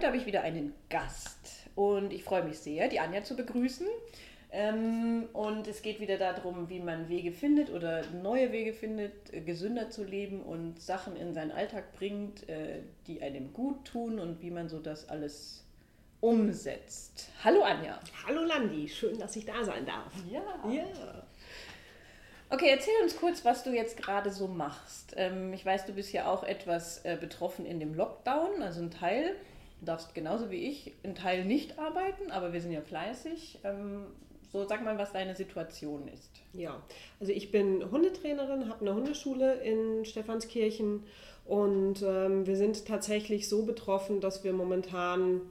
Heute habe ich wieder einen Gast und ich freue mich sehr, die Anja zu begrüßen. Ähm, und es geht wieder darum, wie man Wege findet oder neue Wege findet, äh, gesünder zu leben und Sachen in seinen Alltag bringt, äh, die einem gut tun und wie man so das alles umsetzt. Hallo Anja. Hallo Landi, schön, dass ich da sein darf. Ja. ja. Okay, erzähl uns kurz, was du jetzt gerade so machst. Ähm, ich weiß, du bist ja auch etwas äh, betroffen in dem Lockdown, also ein Teil. Du darfst genauso wie ich ein Teil nicht arbeiten, aber wir sind ja fleißig. Ähm, so sag mal, was deine Situation ist. Ja, also ich bin Hundetrainerin, habe eine Hundeschule in Stephanskirchen und ähm, wir sind tatsächlich so betroffen, dass wir momentan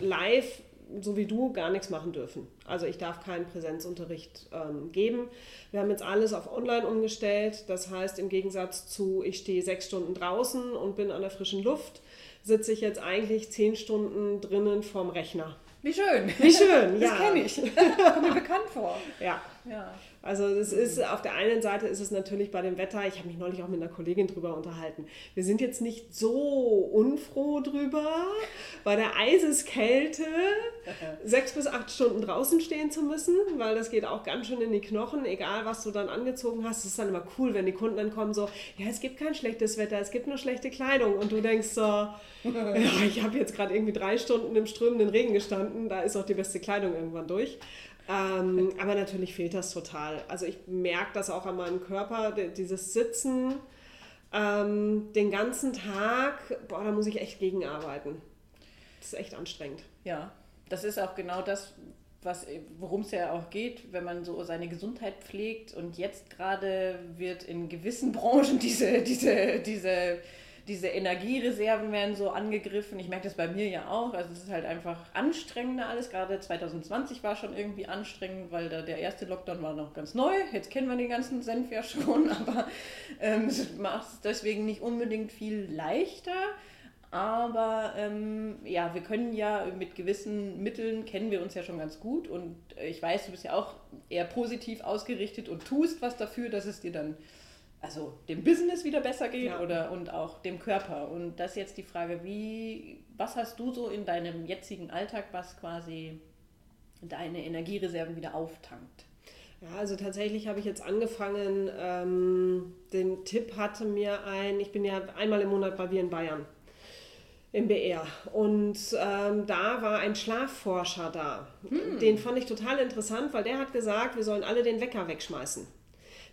live so wie du gar nichts machen dürfen. Also ich darf keinen Präsenzunterricht ähm, geben. Wir haben jetzt alles auf Online umgestellt. Das heißt, im Gegensatz zu, ich stehe sechs Stunden draußen und bin an der frischen Luft, sitze ich jetzt eigentlich zehn Stunden drinnen vorm Rechner. Wie schön. Wie schön, ja. Das kenne ich. Kommt mir bekannt vor. Ja. ja. Also es ist auf der einen Seite ist es natürlich bei dem Wetter, ich habe mich neulich auch mit einer Kollegin drüber unterhalten. Wir sind jetzt nicht so unfroh drüber, bei der Eiseskälte sechs bis acht Stunden draußen stehen zu müssen, weil das geht auch ganz schön in die Knochen, egal was du dann angezogen hast. Es ist dann immer cool, wenn die Kunden dann kommen so, ja, es gibt kein schlechtes Wetter, es gibt nur schlechte Kleidung und du denkst so, ja, ich habe jetzt gerade irgendwie drei Stunden im strömenden Regen gestanden, da ist auch die beste Kleidung irgendwann durch. Ähm, aber natürlich fehlt das total. Also ich merke das auch an meinem Körper, dieses Sitzen ähm, den ganzen Tag, boah, da muss ich echt gegenarbeiten. Das ist echt anstrengend. Ja, das ist auch genau das, worum es ja auch geht, wenn man so seine Gesundheit pflegt. Und jetzt gerade wird in gewissen Branchen diese, diese, diese diese Energiereserven werden so angegriffen. Ich merke das bei mir ja auch. Also es ist halt einfach anstrengender alles. Gerade 2020 war schon irgendwie anstrengend, weil da der erste Lockdown war noch ganz neu. Jetzt kennen wir den ganzen Senf ja schon, aber ähm, es macht es deswegen nicht unbedingt viel leichter. Aber ähm, ja, wir können ja mit gewissen Mitteln kennen wir uns ja schon ganz gut. Und ich weiß, du bist ja auch eher positiv ausgerichtet und tust was dafür, dass es dir dann also dem Business wieder besser geht ja. oder und auch dem Körper. Und das ist jetzt die Frage, wie, was hast du so in deinem jetzigen Alltag, was quasi deine Energiereserven wieder auftankt? Ja, also tatsächlich habe ich jetzt angefangen, ähm, den Tipp hatte mir ein, ich bin ja einmal im Monat bei wir in Bayern im BR. Und ähm, da war ein Schlafforscher da. Hm. Den fand ich total interessant, weil der hat gesagt, wir sollen alle den Wecker wegschmeißen.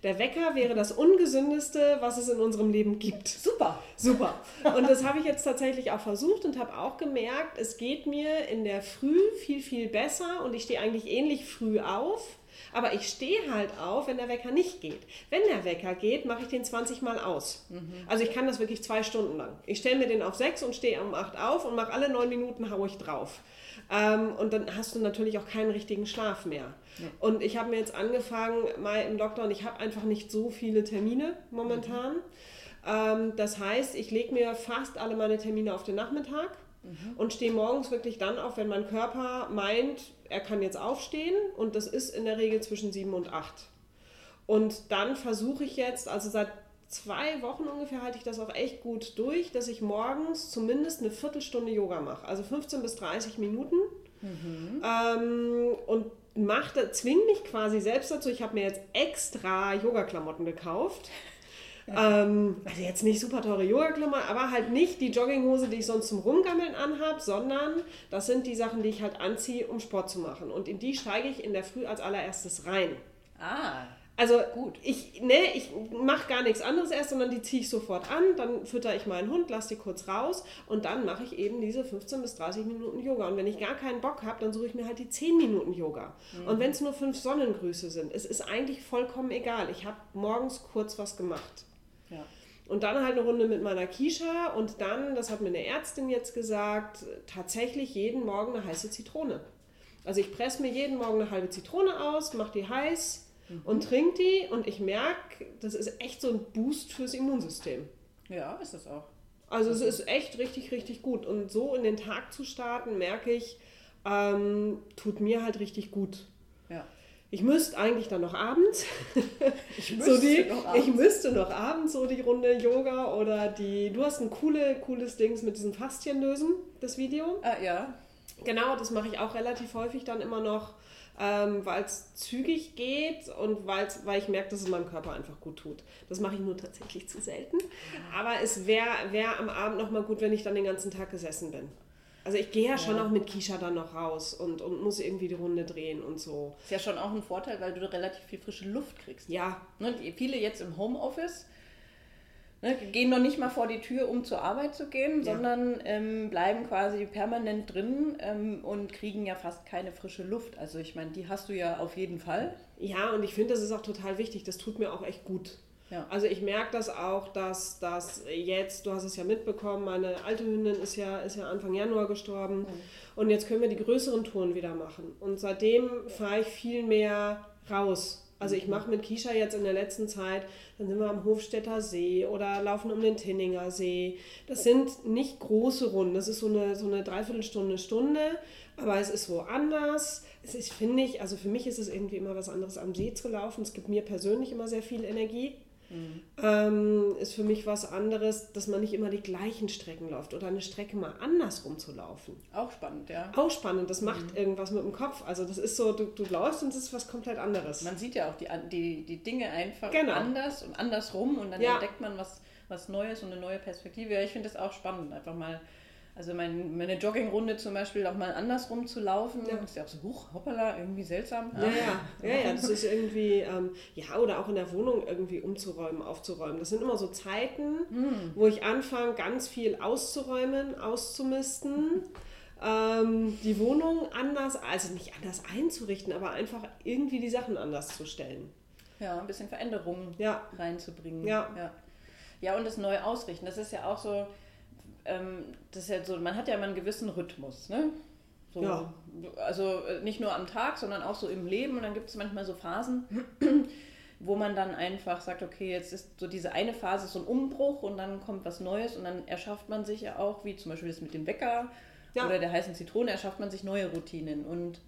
Der Wecker wäre das Ungesündeste, was es in unserem Leben gibt. Super. Super. Und das habe ich jetzt tatsächlich auch versucht und habe auch gemerkt, es geht mir in der Früh viel, viel besser und ich stehe eigentlich ähnlich früh auf. Aber ich stehe halt auf, wenn der Wecker nicht geht. Wenn der Wecker geht, mache ich den 20 Mal aus. Mhm. Also ich kann das wirklich zwei Stunden lang. Ich stelle mir den auf 6 und stehe um 8 auf und mache alle 9 Minuten haue ich drauf. Ähm, und dann hast du natürlich auch keinen richtigen Schlaf mehr. Ja. Und ich habe mir jetzt angefangen, mal im Lockdown, ich habe einfach nicht so viele Termine momentan. Mhm. Ähm, das heißt, ich lege mir fast alle meine Termine auf den Nachmittag mhm. und stehe morgens wirklich dann auf, wenn mein Körper meint, er kann jetzt aufstehen. Und das ist in der Regel zwischen sieben und acht. Und dann versuche ich jetzt, also seit zwei Wochen ungefähr halte ich das auch echt gut durch, dass ich morgens zumindest eine Viertelstunde Yoga mache. Also 15 bis 30 Minuten. Mhm. Ähm, und machte, zwingt mich quasi selbst dazu. Ich habe mir jetzt extra Yoga-Klamotten gekauft. Ja. Ähm, also jetzt nicht super teure Yoga-Klamotten, aber halt nicht die Jogginghose, die ich sonst zum Rumgammeln anhabe, sondern das sind die Sachen, die ich halt anziehe, um Sport zu machen. Und in die steige ich in der Früh als allererstes rein. Ah. Also gut, ich, ne, ich mache gar nichts anderes erst, sondern die ziehe ich sofort an, dann fütter ich meinen Hund, lasse die kurz raus und dann mache ich eben diese 15 bis 30 Minuten Yoga. Und wenn ich gar keinen Bock habe, dann suche ich mir halt die 10 Minuten Yoga. Mhm. Und wenn es nur fünf Sonnengrüße sind, es ist eigentlich vollkommen egal. Ich habe morgens kurz was gemacht. Ja. Und dann halt eine Runde mit meiner Kisha und dann, das hat mir eine Ärztin jetzt gesagt, tatsächlich jeden Morgen eine heiße Zitrone. Also ich presse mir jeden Morgen eine halbe Zitrone aus, mache die heiß mhm. und trinke die und ich merke, das ist echt so ein Boost fürs Immunsystem. Ja, ist es auch. Also es ist echt richtig, richtig gut. Und so in den Tag zu starten, merke ich, ähm, tut mir halt richtig gut. Ich müsste eigentlich dann noch abends. Ich müsste, so die, noch abends. ich müsste noch abends so die Runde Yoga oder die. Du hast ein coole, cooles Dings mit diesem Faszien lösen, das Video. Ah, ja. Genau, das mache ich auch relativ häufig dann immer noch, ähm, weil es zügig geht und weil's, weil ich merke, dass es meinem Körper einfach gut tut. Das mache ich nur tatsächlich zu selten. Aber es wäre wär am Abend nochmal gut, wenn ich dann den ganzen Tag gesessen bin. Also ich gehe ja, schon Ja. auch mit Kisha dann noch raus und, und muss irgendwie die Runde drehen und so. Ist ja schon auch ein Vorteil, weil du relativ viel frische Luft kriegst. Ja, Ne, viele jetzt im Homeoffice ne, gehen noch nicht mal vor die Tür, um zur Arbeit zu gehen, Ja. sondern ähm, bleiben quasi permanent drin ähm, und kriegen ja fast keine frische Luft. Also ich meine, die hast du ja auf jeden Fall. Ja, und ich finde, das ist auch total wichtig. Das tut mir auch echt gut. Ja. Also ich merke das auch, dass das jetzt, du hast es ja mitbekommen, meine alte Hündin ist ja, ist ja Anfang Januar gestorben und jetzt können wir die größeren Touren wieder machen. Und seitdem fahre ich viel mehr raus. Also ich mache mit Kisha jetzt in der letzten Zeit, dann sind wir am Hofstädter See oder laufen um den Tinninger See. Das sind nicht große Runden, das ist so eine, so eine Dreiviertelstunde, Stunde, aber es ist woanders. Es ist, finde ich, also für mich ist es irgendwie immer was anderes, am See zu laufen. Es gibt mir persönlich immer sehr viel Energie. Ähm, ist für mich was anderes, dass man nicht immer die gleichen Strecken läuft oder eine Strecke mal andersrum zu laufen. Auch spannend, ja. Auch spannend, das macht irgendwas mit dem Kopf. Also das ist so, du, du läufst und es ist was komplett anderes. Man sieht ja auch die, die, die Dinge einfach Genau. anders und andersrum und dann Ja. entdeckt man was, was Neues und eine neue Perspektive. Ja, ich finde das auch spannend, einfach mal, also mein, meine Joggingrunde zum Beispiel auch mal andersrum zu laufen. Ja. Ist ja auch so, huch, hoppala, irgendwie seltsam. Ja, ja, ja, ja, das ist irgendwie, ähm, ja, oder auch in der Wohnung irgendwie umzuräumen, aufzuräumen. Das sind immer so Zeiten, wo ich anfange, ganz viel auszuräumen, auszumisten, ähm, die Wohnung anders, also nicht anders einzurichten, aber einfach irgendwie die Sachen anders zu stellen. Ja, ein bisschen Veränderung Ja. reinzubringen. Ja. ja. Ja, und das neu ausrichten. Das ist ja auch so, ähm, das ist ja so, man hat ja immer einen gewissen Rhythmus, ne? So, Ja. Also äh, nicht nur am Tag, sondern auch so im Leben. Und dann gibt es manchmal so Phasen, wo man dann einfach sagt, okay, jetzt ist so diese eine Phase so ein Umbruch und dann kommt was Neues und dann erschafft man sich ja auch, wie zum Beispiel das mit dem Wecker Ja. oder der heißen Zitrone, erschafft man sich neue Routinen. Und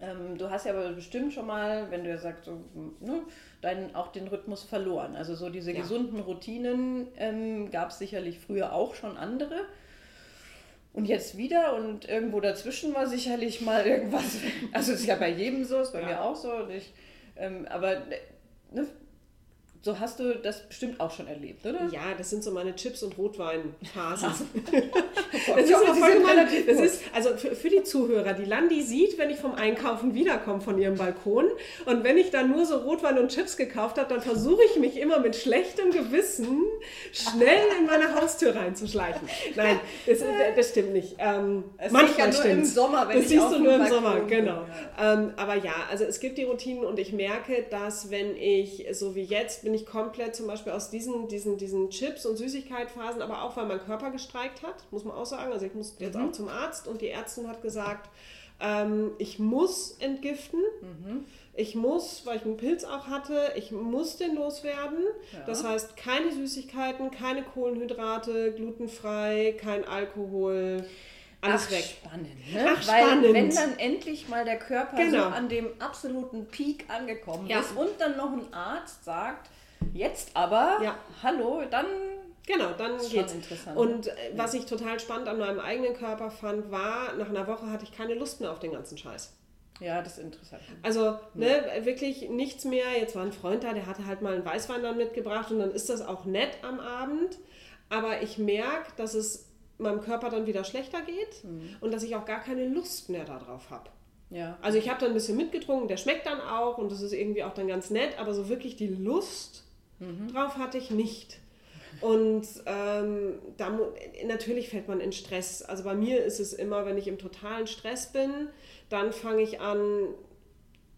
ähm, du hast ja aber bestimmt schon mal, wenn du ja sagst, so, ne, deinen, auch den Rhythmus verloren. Also so diese Ja. gesunden Routinen ähm, gab es sicherlich früher auch schon andere. Und jetzt wieder und irgendwo dazwischen war sicherlich mal irgendwas. Also ist ja bei jedem so, ist bei Ja. mir auch so. Und ich, ähm, aber ne, so hast du das bestimmt auch schon erlebt, oder? Ja, das sind so meine Chips- und Rotwein-Phasen. Das Das ist gemein. Das ist, also für, für die Zuhörer, die Landi sieht, wenn ich vom Einkaufen wiederkomme von ihrem Balkon und wenn ich dann nur so Rotwein und Chips gekauft habe, dann versuche ich mich immer mit schlechtem Gewissen schnell in meine Haustür reinzuschleichen. Nein, das, das stimmt nicht. Ähm, Es manchmal ja nur im. Sommer, wenn das ich siehst du nur im Balkon Sommer, genau. Ähm, aber ja, also es gibt die Routinen und ich merke, dass wenn ich, so wie jetzt, bin ich komplett zum Beispiel aus diesen, diesen, diesen Chips- und Süßigkeitphasen, aber auch weil mein Körper gestreikt hat, muss man auch sagen. Also ich muss jetzt Mhm. auch zum Arzt und die Ärztin hat gesagt, ähm, ich muss entgiften. Mhm. Ich muss, weil ich einen Pilz auch hatte, ich muss den loswerden. Ja. Das heißt, keine Süßigkeiten, keine Kohlenhydrate, glutenfrei, kein Alkohol, alles Ach, weg. spannend, ne? Ach, Weil spannend. wenn dann endlich mal der Körper so Genau. an dem absoluten Peak angekommen Ja. ist und dann noch ein Arzt sagt, jetzt aber, Ja. hallo, dann Genau, dann geht's. interessant. Und äh, was ich total spannend an meinem eigenen Körper fand, war, nach einer Woche hatte ich keine Lust mehr auf den ganzen Scheiß. ja, das ist interessant. Also ne, wirklich nichts mehr. Jetzt war ein Freund da, der hatte halt mal einen Weißwein dann mitgebracht und dann ist das auch nett am Abend. Aber ich merke, dass es meinem Körper dann wieder schlechter geht und dass ich auch gar keine Lust mehr darauf habe. Ja. Also ich habe dann ein bisschen mitgetrunken, der schmeckt dann auch und das ist irgendwie auch dann ganz nett, aber so wirklich die Lust drauf hatte ich nicht. Und ähm, da, natürlich fällt man in Stress. Also bei mir ist es immer, wenn ich im totalen Stress bin, dann fange ich an,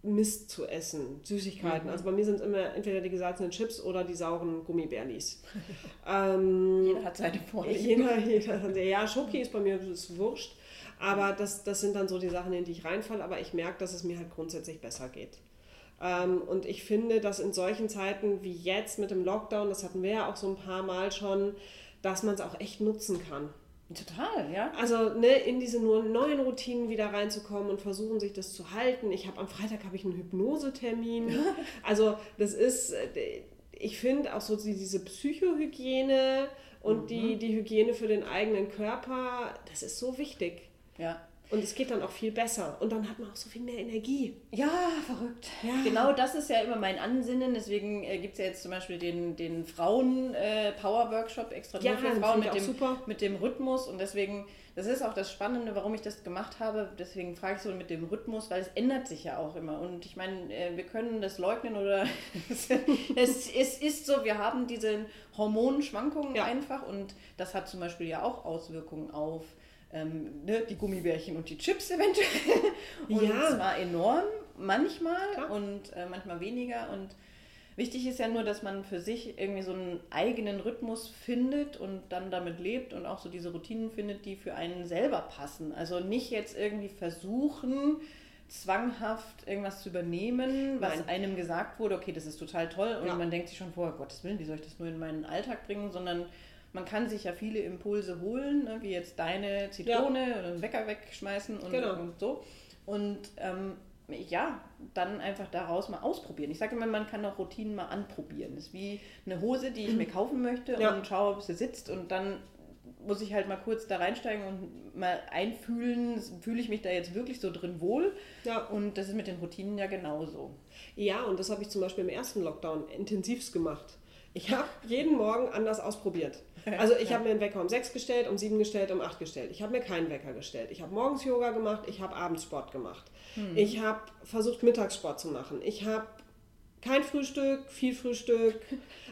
Mist zu essen, Süßigkeiten. Mhm. Also bei mir sind es immer entweder die gesalzenen Chips oder die sauren Gummibärlis. ähm, jeder hat seine Vorlieben. Jeder, jeder, ja, Schoki ist bei mir ist wurscht. Aber das, das sind dann so die Sachen, in die ich reinfalle. Aber ich merke, dass es mir halt grundsätzlich besser geht. Ähm, und ich finde, dass in solchen Zeiten wie jetzt mit dem Lockdown, das hatten wir ja auch so ein paar Mal schon, dass man es auch echt nutzen kann. Total, ja. Also ne, in diese nur neuen Routinen wieder reinzukommen und versuchen, sich das zu halten. Ich habe am Freitag habe ich einen Hypnosetermin. also das ist, äh, ich finde auch so diese Psychohygiene und mhm. die, die Hygiene für den eigenen Körper, das ist so wichtig. Ja. Und es geht dann auch viel besser. Und dann hat man auch so viel mehr Energie. Ja, verrückt. Ja. Genau das ist ja immer mein Ansinnen. Deswegen äh, gibt es ja jetzt zum Beispiel den, den Frauen-Power-Workshop äh, extra ja, nur für Frauen mit dem, mit dem Rhythmus. Und deswegen, das ist auch das Spannende, warum ich das gemacht habe. Deswegen frage ich so mit dem Rhythmus, weil es ändert sich ja auch immer. Und ich meine, äh, wir können das leugnen oder es, es ist so, wir haben diese Hormonschwankungen ja. einfach. Und das hat zum Beispiel ja auch Auswirkungen auf ähm, ne, die Gummibärchen und die Chips eventuell. und ja. zwar enorm, manchmal Klar. und äh, manchmal weniger. Und wichtig ist ja nur, dass man für sich irgendwie so einen eigenen Rhythmus findet und dann damit lebt und auch so diese Routinen findet, die für einen selber passen. Also nicht jetzt irgendwie versuchen, zwanghaft irgendwas zu übernehmen, was Nein. einem gesagt wurde, okay, das ist total toll und ja. man denkt sich schon vorher, Gottes Willen, wie soll ich das nur in meinen Alltag bringen, sondern man kann sich ja viele Impulse holen, ne, wie jetzt deine Zitrone ja. oder einen Wecker wegschmeißen und, genau. und so. Und ähm, ja, dann einfach daraus mal ausprobieren. Ich sage immer, man kann auch Routinen mal anprobieren. Das ist wie eine Hose, die ich mir kaufen möchte ja. und schaue, ob sie sitzt und dann muss ich halt mal kurz da reinsteigen und mal einfühlen, fühle ich mich da jetzt wirklich so drin wohl? Ja. Und das ist mit den Routinen ja genauso. Ja, und das habe ich zum Beispiel im ersten Lockdown intensivst gemacht. Ich habe jeden Morgen anders ausprobiert. Also ich habe mir einen Wecker um 6 gestellt, um 7 gestellt, um 8 gestellt. Ich habe mir keinen Wecker gestellt. Ich habe morgens Yoga gemacht, ich habe abends Sport gemacht. Hm. Ich habe versucht, Mittagssport zu machen. Ich habe kein Frühstück, viel Frühstück.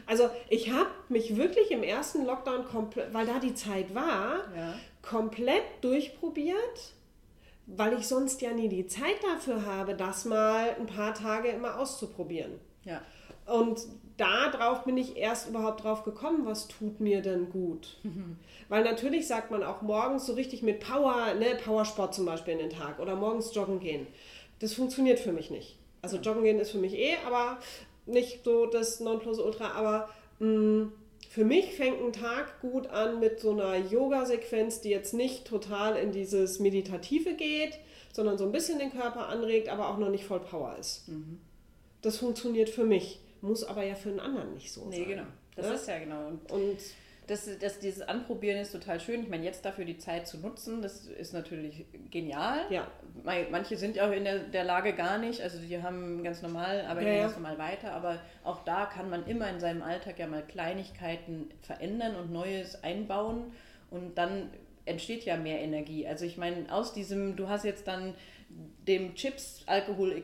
Also ich habe mich wirklich im ersten Lockdown, weil da die Zeit war, ja. komplett durchprobiert, weil ich sonst ja nie die Zeit dafür habe, das mal ein paar Tage immer auszuprobieren. Ja. Und darauf bin ich erst überhaupt drauf gekommen, was tut mir denn gut. Mhm. Weil natürlich sagt man auch morgens so richtig mit Power, ne, Powersport zum Beispiel in den Tag oder morgens joggen gehen. Das funktioniert für mich nicht. Also joggen gehen ist für mich eh, aber nicht so das Nonplusultra, aber mh, mm, für mich fängt ein Tag gut an mit so einer Yoga-Sequenz, die jetzt nicht total in dieses Meditative geht, sondern so ein bisschen den Körper anregt, aber auch noch nicht voll Power ist. Mhm. Das funktioniert für mich muss aber ja für einen anderen nicht so nee, sein. Nee, genau. Das ja? ist ja genau. Und, und das, das, dieses Anprobieren ist total schön. Ich meine, jetzt dafür die Zeit zu nutzen, das ist natürlich genial. Ja. Manche sind ja auch in der, der Lage gar nicht, also die haben ganz normal, arbeiten ja, ja. ganz normal weiter, aber auch da kann man immer in seinem Alltag ja mal Kleinigkeiten verändern und Neues einbauen und dann entsteht ja mehr Energie. Also ich meine, aus diesem, du hast jetzt dann dem Chips, Alkohol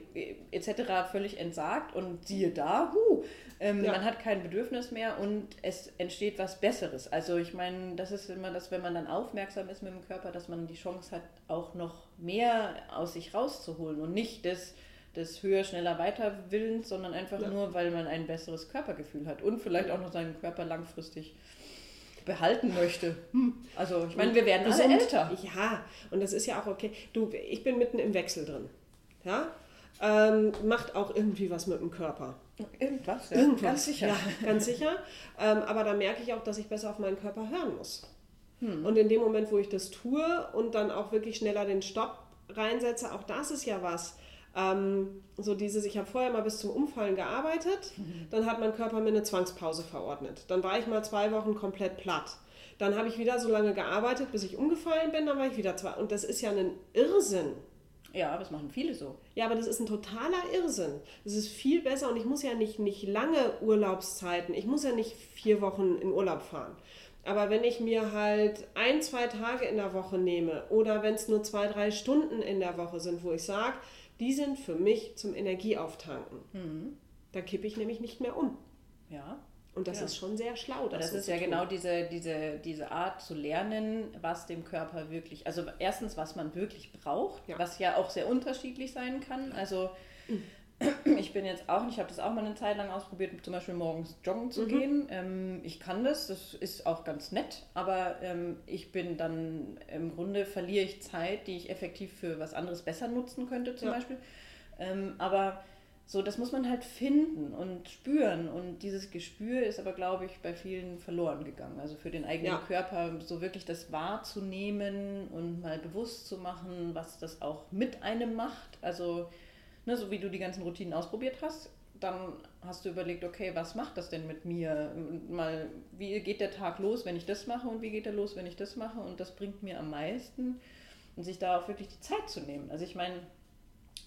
etc. völlig entsagt und siehe da, huh, ähm, ja. man hat kein Bedürfnis mehr und es entsteht was Besseres. Also ich meine, das ist immer das, wenn man dann aufmerksam ist mit dem Körper, dass man die Chance hat, auch noch mehr aus sich rauszuholen und nicht das des höher, schneller, weiter Willens, sondern einfach ja. nur, weil man ein besseres Körpergefühl hat und vielleicht auch noch seinen Körper langfristig behalten möchte. Hm. Also ich meine, wir werden alle älter. Ja, und das ist ja auch okay. Du, ich bin mitten im Wechsel drin. Ja? Ähm, macht auch irgendwie was mit dem Körper. Irgendwas, ja. Irgendwas. Ganz sicher. Ja, ganz sicher. Ähm, aber da merke ich auch, dass ich besser auf meinen Körper hören muss. Hm. Und in dem Moment, wo ich das tue und dann auch wirklich schneller den Stopp reinsetze, auch das ist ja was. Ähm, so dieses, ich habe vorher mal bis zum Umfallen gearbeitet, mhm. dann hat mein Körper mir eine Zwangspause verordnet. Dann war ich mal zwei Wochen komplett platt. Dann habe ich wieder so lange gearbeitet, bis ich umgefallen bin, dann war ich wieder zwei. Und das ist ja ein Irrsinn. Ja, das machen viele so. Ja, aber das ist ein totaler Irrsinn. Das ist viel besser und ich muss ja nicht, nicht lange Urlaubszeiten, ich muss ja nicht vier Wochen in Urlaub fahren. Aber wenn ich mir halt ein, zwei Tage in der Woche nehme oder wenn es nur zwei, drei Stunden in der Woche sind, wo ich sage, die sind für mich zum Energieauftanken. Mhm. Da kippe ich nämlich nicht mehr um. Ja. Und das ja. ist schon sehr schlau. Das, das so ist ja tun. genau diese, diese, diese Art zu lernen, was dem Körper wirklich, also erstens, was man wirklich braucht, ja. was ja auch sehr unterschiedlich sein kann. Also Ich bin jetzt auch, ich habe das auch mal eine Zeit lang ausprobiert, zum Beispiel morgens joggen zu mhm. gehen. Ähm, ich kann das, das ist auch ganz nett, aber ähm, ich bin dann im Grunde verliere ich Zeit, die ich effektiv für was anderes besser nutzen könnte, zum ja. Beispiel. Ähm, aber so, das muss man halt finden und spüren. Und dieses Gespür ist aber, glaube ich, bei vielen verloren gegangen. Also für den eigenen ja. Körper so wirklich das wahrzunehmen und mal bewusst zu machen, was das auch mit einem macht. Also, ne, so wie du die ganzen Routinen ausprobiert hast, dann hast du überlegt, okay, was macht das denn mit mir? Mal, wie geht der Tag los, wenn ich das mache und wie geht er los, wenn ich das mache? Und das bringt mir am meisten. Und sich da auch wirklich die Zeit zu nehmen. Also ich meine,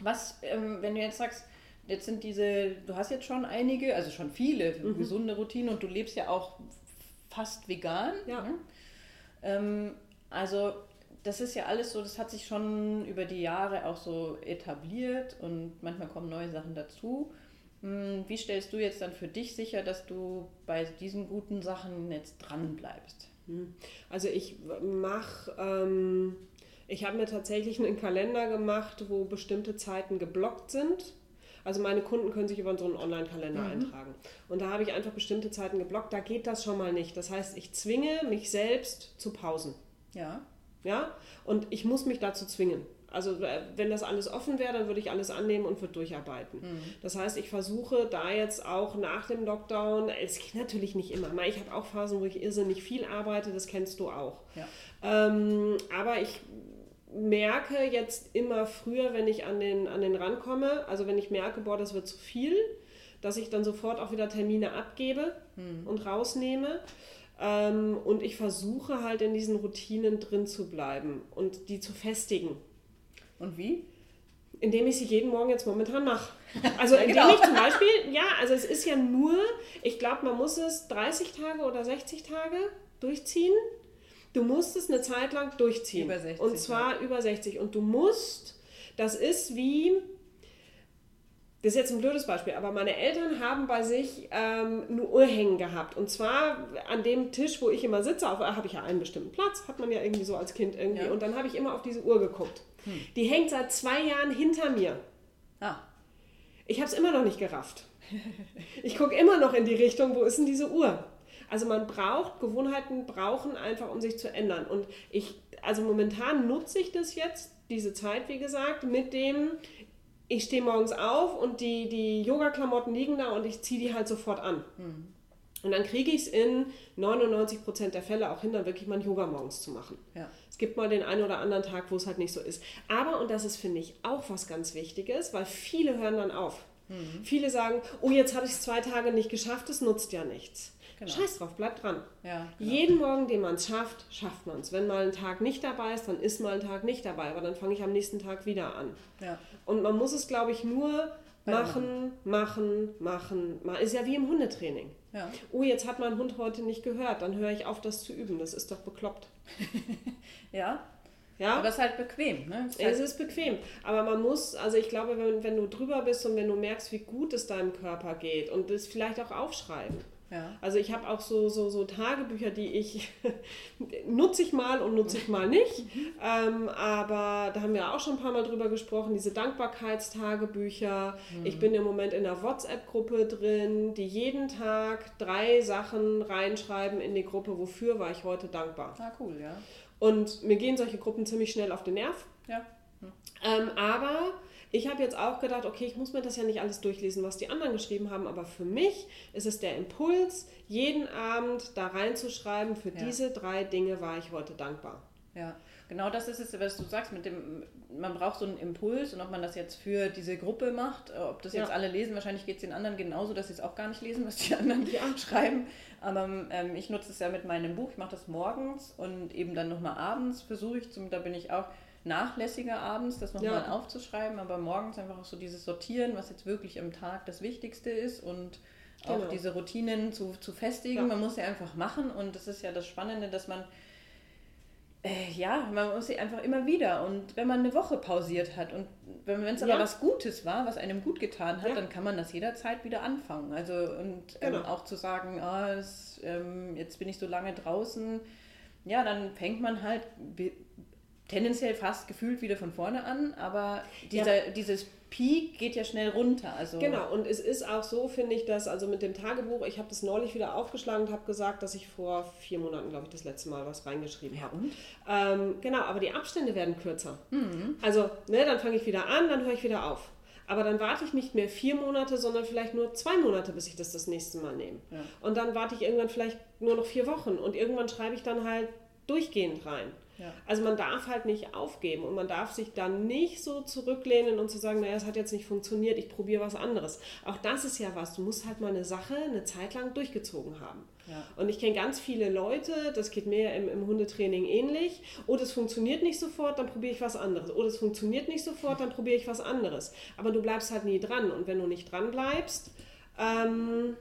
was, ähm, wenn du jetzt sagst, jetzt sind diese, du hast jetzt schon einige, also schon viele mhm. gesunde Routinen und du lebst ja auch fast vegan. Ja. Ne? Ähm, also das ist ja alles so, das hat sich schon über die Jahre auch so etabliert und manchmal kommen neue Sachen dazu. Hm, wie stellst du jetzt dann für dich sicher, dass du bei diesen guten Sachen jetzt dran bleibst? Hm. Also ich mache, ähm, ich habe mir tatsächlich einen Kalender gemacht, wo bestimmte Zeiten geblockt sind also meine Kunden können sich über unseren Online-Kalender mhm. eintragen. Und da habe ich einfach bestimmte Zeiten geblockt. Da geht das schon mal nicht. Das heißt, ich zwinge mich selbst zu Pausen. Ja. Ja. Und ich muss mich dazu zwingen. Also äh, wenn das alles offen wäre, dann würde ich alles annehmen und würde durcharbeiten. Mhm. Das heißt, ich versuche da jetzt auch nach dem Lockdown, es geht natürlich nicht immer, ich habe auch Phasen, wo ich irrsinnig viel arbeite, das kennst du auch. Ja. Ähm, aber ich merke jetzt immer früher, wenn ich an den, an den rankomme, also wenn ich merke, boah, das wird zu viel, dass ich dann sofort auch wieder Termine abgebe hm. und rausnehme. Ähm, und ich versuche halt in diesen Routinen drin zu bleiben und die zu festigen. Und wie? Indem ich sie jeden Morgen jetzt momentan mache. Also indem genau. ich zum Beispiel, ja, also es ist ja nur, ich glaube, man muss es 30 Tage oder 60 Tage durchziehen. Du musst es eine Zeit lang durchziehen. Über 60. Und zwar ja. über 60. Und du musst, das ist wie, das ist jetzt ein blödes Beispiel, aber meine Eltern haben bei sich ähm, eine Uhr hängen gehabt. Und zwar an dem Tisch, wo ich immer sitze, habe ich ja einen bestimmten Platz, hat man ja irgendwie so als Kind irgendwie. Ja. Und dann habe ich immer auf diese Uhr geguckt. Hm. Die hängt seit zwei Jahren hinter mir. Ah. Ich habe es immer noch nicht gerafft. Ich gucke immer noch in die Richtung, wo ist denn diese Uhr? Also man braucht, Gewohnheiten brauchen einfach, um sich zu ändern. Und ich, also momentan nutze ich das jetzt, diese Zeit, wie gesagt, mit dem, ich stehe morgens auf und die, die Yoga-Klamotten liegen da und ich ziehe die halt sofort an. Mhm. Und dann kriege ich es in 99% der Fälle auch hin, dann wirklich mal Yoga morgens zu machen. Ja. Es gibt mal den einen oder anderen Tag, wo es halt nicht so ist. Aber, und das ist, finde ich, auch was ganz Wichtiges, weil viele hören dann auf. Mhm. Viele sagen, oh, jetzt habe ich es zwei Tage nicht geschafft, es nutzt ja nichts. Genau. Scheiß drauf, bleib dran. Ja, genau. Jeden Morgen, den man es schafft, schafft man es. Wenn mal ein Tag nicht dabei ist, dann ist mal ein Tag nicht dabei, aber dann fange ich am nächsten Tag wieder an. Ja. Und man muss es, glaube ich, nur machen, machen, machen. Man ist ja wie im Hundetraining. Ja. Oh, jetzt hat mein Hund heute nicht gehört, dann höre ich auf, das zu üben. Das ist doch bekloppt. ja. Ja? Aber es ist halt bequem. Ne? Es, ist, halt es ist bequem. Aber man muss, also ich glaube, wenn, wenn du drüber bist und wenn du merkst, wie gut es deinem Körper geht und das vielleicht auch aufschreiben. Ja. Also ich habe auch so, so, so Tagebücher, die ich nutze ich mal und nutze ich mal nicht. ähm, aber da haben wir auch schon ein paar Mal drüber gesprochen, diese Dankbarkeitstagebücher. Mhm. Ich bin im Moment in einer WhatsApp-Gruppe drin, die jeden Tag drei Sachen reinschreiben in die Gruppe, wofür war ich heute dankbar. Ah, cool, ja. Und mir gehen solche Gruppen ziemlich schnell auf den Nerv. Ja. Mhm. Ähm, aber ich habe jetzt auch gedacht, okay, ich muss mir das ja nicht alles durchlesen, was die anderen geschrieben haben, aber für mich ist es der Impuls, jeden Abend da reinzuschreiben, für ja. diese drei Dinge war ich heute dankbar. Ja, genau das ist es, was du sagst, mit dem, man braucht so einen Impuls und ob man das jetzt für diese Gruppe macht, äh, ob das jetzt ja. alle lesen, wahrscheinlich geht es den anderen genauso, dass sie es auch gar nicht lesen, was die anderen ja. schreiben. Aber ähm, ich nutze es ja mit meinem Buch, ich mache das morgens und eben dann nochmal abends versuche ich, zum, da bin ich auch nachlässiger abends, das nochmal ja. aufzuschreiben, aber morgens einfach auch so dieses Sortieren, was jetzt wirklich am Tag das Wichtigste ist und auch genau. diese Routinen zu, zu festigen. Ja. Man muss sie einfach machen und das ist ja das Spannende, dass man äh, ja, man muss sie einfach immer wieder und wenn man eine Woche pausiert hat und wenn es aber ja. was Gutes war, was einem gut getan hat, ja. dann kann man das jederzeit wieder anfangen. Also und ähm, genau. auch zu sagen, ah, es, ähm, jetzt bin ich so lange draußen, ja, dann fängt man halt tendenziell fast gefühlt wieder von vorne an, aber dieser, ja. dieses Peak geht ja schnell runter. Also genau, und es ist auch so, finde ich, dass also mit dem Tagebuch, ich habe das neulich wieder aufgeschlagen und habe gesagt, dass ich vor vier Monaten, glaube ich, das letzte Mal was reingeschrieben habe. Ähm, genau, aber die Abstände werden kürzer. Mhm. Also, ne, dann fange ich wieder an, dann höre ich wieder auf. Aber dann warte ich nicht mehr vier Monate, sondern vielleicht nur zwei Monate, bis ich das das nächste Mal nehme. Ja. Und dann warte ich irgendwann vielleicht nur noch vier Wochen und irgendwann schreibe ich dann halt durchgehend rein. Ja. Also man darf halt nicht aufgeben und man darf sich dann nicht so zurücklehnen und zu sagen, naja, es hat jetzt nicht funktioniert, ich probiere was anderes. Auch das ist ja was, du musst halt mal eine Sache eine Zeit lang durchgezogen haben. Ja. Und ich kenne ganz viele Leute, das geht mir im, im Hundetraining ähnlich, oh, das funktioniert nicht sofort, dann probiere ich was anderes. Oh, das funktioniert nicht sofort, dann probiere ich was anderes. Aber du bleibst halt nie dran und wenn du nicht dran bleibst, ähm,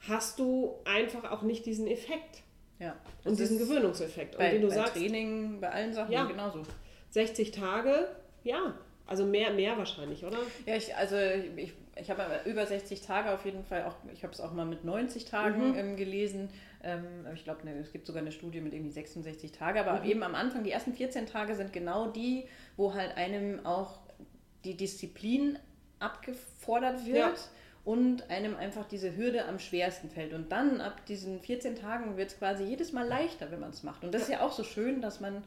hast du einfach auch nicht diesen Effekt. Ja. Und diesen Gewöhnungseffekt. Bei, und du bei sagst, Training, bei allen Sachen ja, genauso. 60 Tage, ja. Also mehr, mehr wahrscheinlich, oder? Ja, ich, also ich, ich habe über 60 Tage auf jeden Fall auch, ich habe es auch mal mit 90 Tagen mhm. ähm, gelesen. Ähm, ich glaube, ne, es gibt sogar eine Studie mit irgendwie 66 Tage, aber mhm. eben am Anfang, die ersten 14 Tage sind genau die, wo halt einem auch die Disziplin abgefordert wird. Ja und einem einfach diese Hürde am schwersten fällt. Und dann ab diesen 14 Tagen wird es quasi jedes Mal leichter, wenn man es macht. Und das ist ja auch so schön, dass man,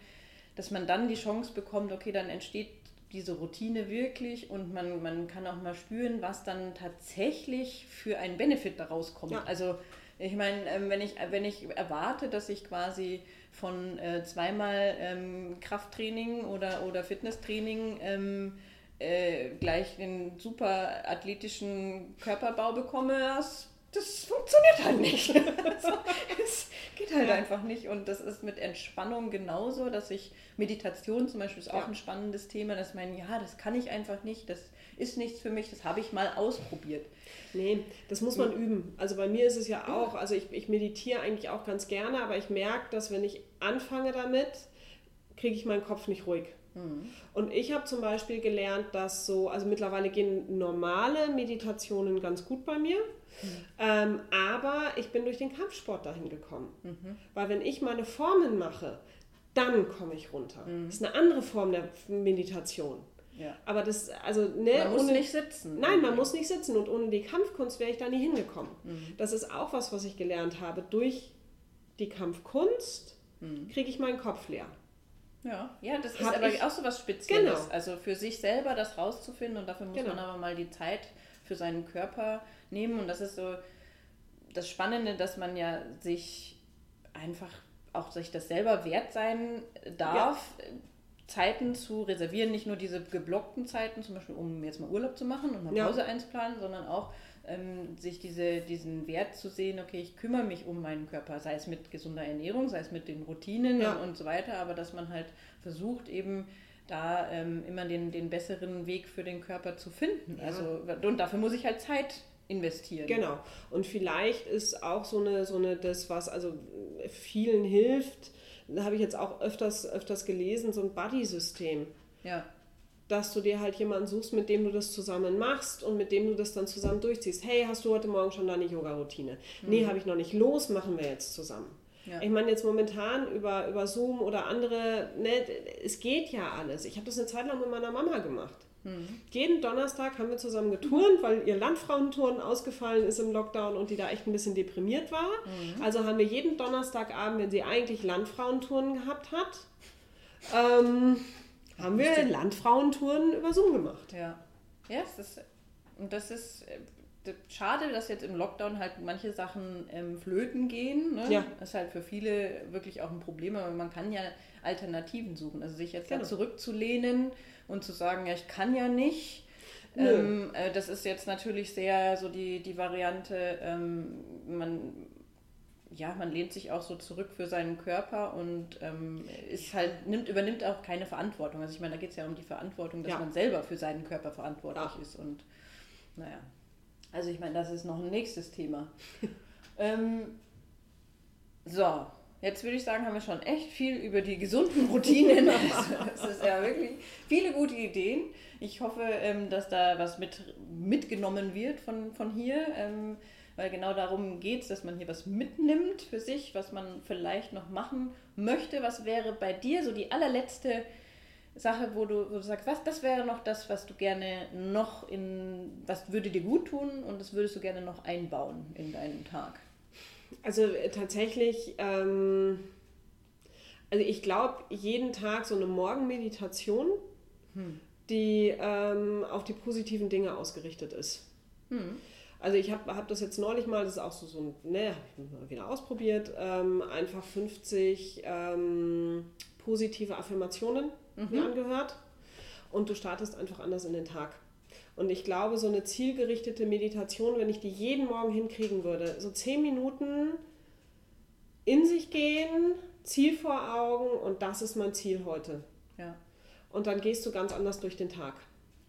dass man dann die Chance bekommt, okay, dann entsteht diese Routine wirklich und man, man kann auch mal spüren, was dann tatsächlich für einen Benefit daraus kommt. Ja. Also ich meine, ähm, wenn ich, wenn ich erwarte, dass ich quasi von äh, zweimal ähm, Krafttraining oder, oder Fitnesstraining ähm, äh, gleich einen super athletischen Körperbau bekomme, das, das funktioniert halt nicht. Es geht halt ja. einfach nicht. Und das ist mit Entspannung genauso, dass ich Meditation zum Beispiel ist auch ja. ein spannendes Thema, dass man, ja, das kann ich einfach nicht, das ist nichts für mich, das habe ich mal ausprobiert. Nee, das muss man üben. Also bei mir ist es ja auch, also ich, ich meditiere eigentlich auch ganz gerne, aber ich merke, dass wenn ich anfange damit, kriege ich meinen Kopf nicht ruhig. Mhm. Und ich habe zum Beispiel gelernt, dass so, also mittlerweile gehen normale Meditationen ganz gut bei mir. Mhm. Ähm, aber ich bin durch den Kampfsport dahin gekommen. Mhm. Weil wenn ich meine Formen mache, dann komme ich runter. Mhm. Das ist eine andere Form der Meditation. Ja. Aber das, also, ne, man muss ohne, nicht sitzen. Nein, man muss nicht sitzen und ohne die Kampfkunst wäre ich da nie hingekommen. Mhm. Das ist auch was, was ich gelernt habe. Durch die Kampfkunst mhm. kriege ich meinen Kopf leer. Ja, ja das ist aber auch so was Spezielles. Genau. Also für sich selber das rauszufinden und dafür muss genau. man aber mal die Zeit für seinen Körper nehmen. Und das ist so das Spannende, dass man ja sich einfach auch sich das selber wert sein darf, ja. Zeiten zu reservieren, nicht nur diese geblockten Zeiten, zum Beispiel um jetzt mal Urlaub zu machen und eine Pause ja. einzuplanen, sondern auch ähm, sich diese, diesen Wert zu sehen, okay, ich kümmere mich um meinen Körper, sei es mit gesunder Ernährung, sei es mit den Routinen ja. und, und, so weiter, aber dass man halt versucht eben da ähm, immer den, den besseren Weg für den Körper zu finden. Ja. Also, und dafür muss ich halt Zeit investieren. Genau. Und vielleicht ist auch so eine, so eine, das, was also vielen hilft, da habe ich jetzt auch öfters, öfters gelesen, so ein Buddy-System. Ja dass du dir halt jemanden suchst, mit dem du das zusammen machst und mit dem du das dann zusammen durchziehst. Hey, hast du heute Morgen schon deine Yoga-Routine? Mhm. Nee, habe ich noch nicht. Los, machen wir jetzt zusammen. Ja. Ich meine jetzt momentan über, über Zoom oder andere, ne, es geht ja alles. Ich habe das eine Zeit lang mit meiner Mama gemacht. Mhm. Jeden Donnerstag haben wir zusammen geturnt, weil ihr Landfrauentouren ausgefallen ist im Lockdown und die da echt ein bisschen deprimiert war. Mhm. Also haben wir jeden Donnerstagabend, wenn sie eigentlich Landfrauentouren gehabt hat, ähm, haben wir Landfrauentouren über Zoom gemacht. Ja. Ja, es ist, und das ist äh, schade, dass jetzt im Lockdown halt manche Sachen ähm, flöten gehen. Ne? Ja. Das ist halt für viele wirklich auch ein Problem, aber man kann ja Alternativen suchen. Also sich jetzt genau. da zurückzulehnen und zu sagen, ja, ich kann ja nicht. Ähm, äh, das ist jetzt natürlich sehr so die, die Variante, ähm, man ja, man lehnt sich auch so zurück für seinen Körper und ähm, ist halt, nimmt, übernimmt auch keine Verantwortung. Also ich meine, da geht es ja um die Verantwortung, dass ja. man selber für seinen Körper verantwortlich ja. ist. Und naja. Also ich meine, das ist noch ein nächstes Thema. ähm, so, jetzt würde ich sagen, haben wir schon echt viel über die gesunden Routinen. das ist ja wirklich viele gute Ideen. Ich hoffe, ähm, dass da was mit, mitgenommen wird von, von hier. Weil genau darum geht es, dass man hier was mitnimmt für sich, was man vielleicht noch machen möchte. Was wäre bei dir so die allerletzte Sache, wo du, wo du sagst, was, das wäre noch das, was du gerne noch in, was würde dir gut tun und das würdest du gerne noch einbauen in deinen Tag? Also äh, tatsächlich, ähm, also ich glaube, jeden Tag so eine Morgenmeditation, hm. die ähm, auf die positiven Dinge ausgerichtet ist. Hm. Also ich habe hab das jetzt neulich mal, das ist auch so, so ein, ne, habe ich mal wieder ausprobiert, ähm, einfach 50 ähm, positive Affirmationen mhm. angehört und du startest einfach anders in den Tag. Und ich glaube, so eine zielgerichtete Meditation, wenn ich die jeden Morgen hinkriegen würde, so zehn Minuten in sich gehen, Ziel vor Augen und das ist mein Ziel heute. Ja. Und dann gehst du ganz anders durch den Tag.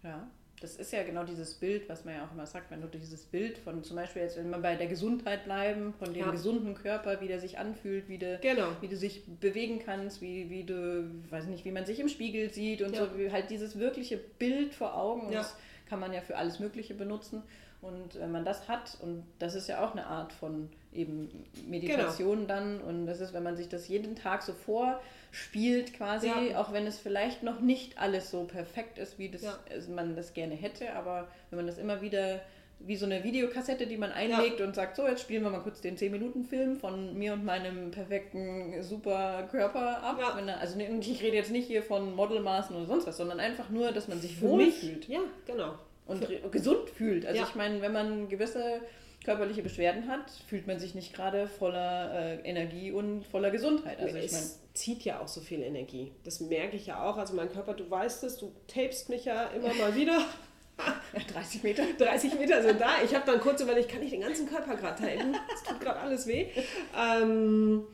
Ja das ist ja genau dieses Bild, was man ja auch immer sagt, wenn du dieses Bild von zum Beispiel jetzt, wenn wir bei der Gesundheit bleiben, von dem ja. gesunden Körper, wie der sich anfühlt, wie du, genau. wie du sich bewegen kannst, wie, wie du, weiß nicht, wie man sich im Spiegel sieht und ja. so, halt dieses wirkliche Bild vor Augen. Und ja. das kann man ja für alles Mögliche benutzen. Und wenn man das hat, und das ist ja auch eine Art von eben Meditation genau. dann, und das ist, wenn man sich das jeden Tag so vor spielt quasi, ja. auch wenn es vielleicht noch nicht alles so perfekt ist, wie das, ja. man das gerne hätte, aber wenn man das immer wieder wie so eine Videokassette, die man einlegt ja. und sagt, so, jetzt spielen wir mal kurz den 10-Minuten-Film von mir und meinem perfekten, super Körper ab. Ja. Er, also ne, ich rede jetzt nicht hier von Modelmaßen oder sonst was, sondern einfach nur, dass man sich wohlfühlt. Ja, genau. Und gesund fühlt. Also ja. ich meine, wenn man gewisse körperliche Beschwerden hat, fühlt man sich nicht gerade voller äh, Energie und voller Gesundheit. Also ich meine, zieht ja auch so viel Energie. Das merke ich ja auch. Also mein Körper, du weißt es, du tapest mich ja immer mal wieder. 30 Meter? 30 Meter sind da. Ich habe dann kurz überlegt, kann ich den ganzen Körper gerade halten? Das tut gerade alles weh. Ähm,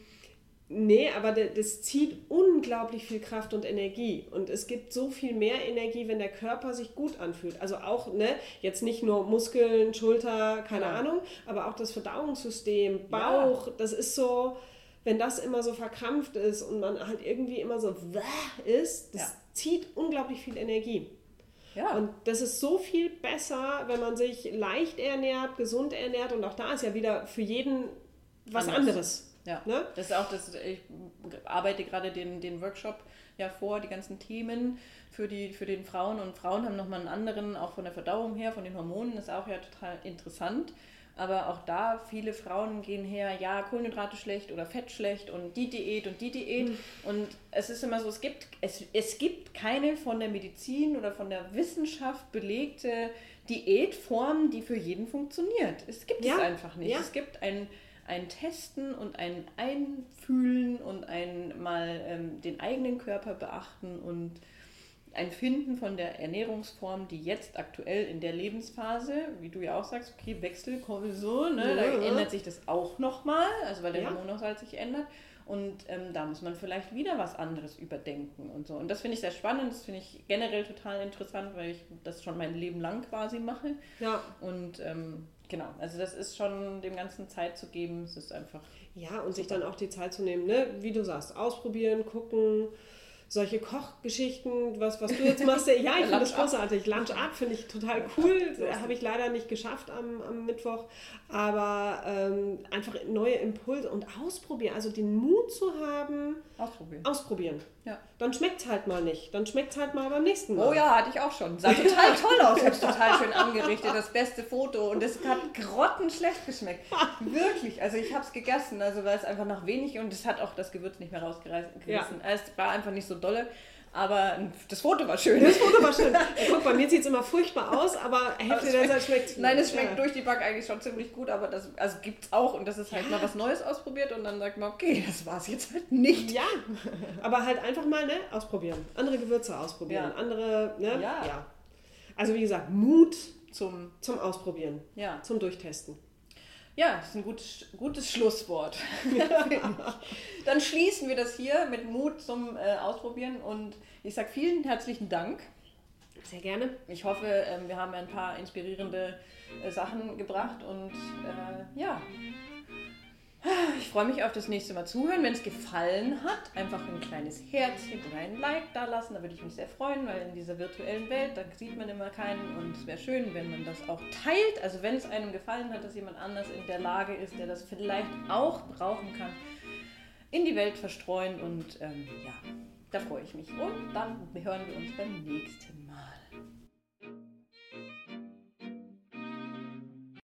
Nee, aber das zieht unglaublich viel Kraft und Energie. Und es gibt so viel mehr Energie, wenn der Körper sich gut anfühlt. Also auch, ne, jetzt nicht nur Muskeln, Schulter, keine ja. Ahnung, aber auch das Verdauungssystem, Bauch, ja. das ist so, wenn das immer so verkrampft ist und man halt irgendwie immer so ist, das ja. zieht unglaublich viel Energie. Ja. Und das ist so viel besser, wenn man sich leicht ernährt, gesund ernährt und auch da ist ja wieder für jeden was Anders. anderes. Ja, ne? das ist auch das, ich arbeite gerade den, den Workshop ja vor, die ganzen Themen für, die, für den Frauen und Frauen haben nochmal einen anderen, auch von der Verdauung her, von den Hormonen, ist auch ja total interessant. Aber auch da, viele Frauen gehen her, ja, Kohlenhydrate schlecht oder Fett schlecht und die Diät und die Diät. Mhm. Und es ist immer so, es gibt, es, es gibt keine von der Medizin oder von der Wissenschaft belegte Diätform, die für jeden funktioniert. Es gibt ja. es einfach nicht. Ja. Es gibt ein ein Testen und ein Einfühlen und ein mal ähm, den eigenen Körper beachten und ein Finden von der Ernährungsform, die jetzt aktuell in der Lebensphase, wie du ja auch sagst, okay, Wechsel, Cortisol, ne, ja. da ändert sich das auch nochmal, also weil der ja. Hormonhaushalt sich ändert. Und ähm, da muss man vielleicht wieder was anderes überdenken und so. Und das finde ich sehr spannend, das finde ich generell total interessant, weil ich das schon mein Leben lang quasi mache. Ja. Und ähm, genau, also das ist schon dem Ganzen Zeit zu geben. Es ist einfach. Ja, und sich dann auch die Zeit zu nehmen, ne? Wie du sagst, ausprobieren, gucken, solche Kochgeschichten, was, was du jetzt machst. Ja, ich finde das großartig. Lunch Up finde ich total cool. Habe ich leider nicht geschafft am, am Mittwoch. Aber ähm, einfach neue Impulse und ausprobieren. Also den Mut zu haben. Ausprobieren. Ausprobieren. Ja. Dann schmeckt es halt mal nicht. Dann schmeckt es halt mal beim nächsten Mal. Oh ja, hatte ich auch schon. Sah total toll aus. Habe total schön angerichtet. Das beste Foto. Und es hat grottenschlecht geschmeckt. Wirklich. Also ich habe es gegessen. Also weil es einfach nach wenig und es hat auch das Gewürz nicht mehr rausgerissen. Ja. Es war einfach nicht so dolle. Aber das Foto war schön. Das Foto war schön. Ja, guck, bei mir sieht es immer furchtbar aus, aber Hälfte der Zeit schmeckt Nein, es schmeckt ja. durch die Bank eigentlich schon ziemlich gut, aber das also gibt es auch. Und das ist halt ja. mal was Neues ausprobiert und dann sagt man, okay, das war es jetzt halt nicht. Ja, aber halt einfach mal ne, ausprobieren. Andere Gewürze ausprobieren. Andere, ne? Ja. ja. Also wie gesagt, Mut zum, zum Ausprobieren. Ja. Zum Durchtesten. Ja, das ist ein gutes, gutes Schlusswort. Dann schließen wir das hier mit Mut zum äh, Ausprobieren und ich sage vielen herzlichen Dank. Sehr gerne. Ich hoffe, ähm, wir haben ein paar inspirierende äh, Sachen gebracht und äh, ja, ich freue mich auf das nächste Mal zuhören. Wenn es gefallen hat, einfach ein kleines Herzchen oder ein Like da lassen. Da würde ich mich sehr freuen, weil in dieser virtuellen Welt, da sieht man immer keinen. Und es wäre schön, wenn man das auch teilt. Also wenn es einem gefallen hat, dass jemand anders in der Lage ist, der das vielleicht auch brauchen kann, in die Welt verstreuen. Und ähm, ja, da freue ich mich. Und dann hören wir uns beim nächsten Mal.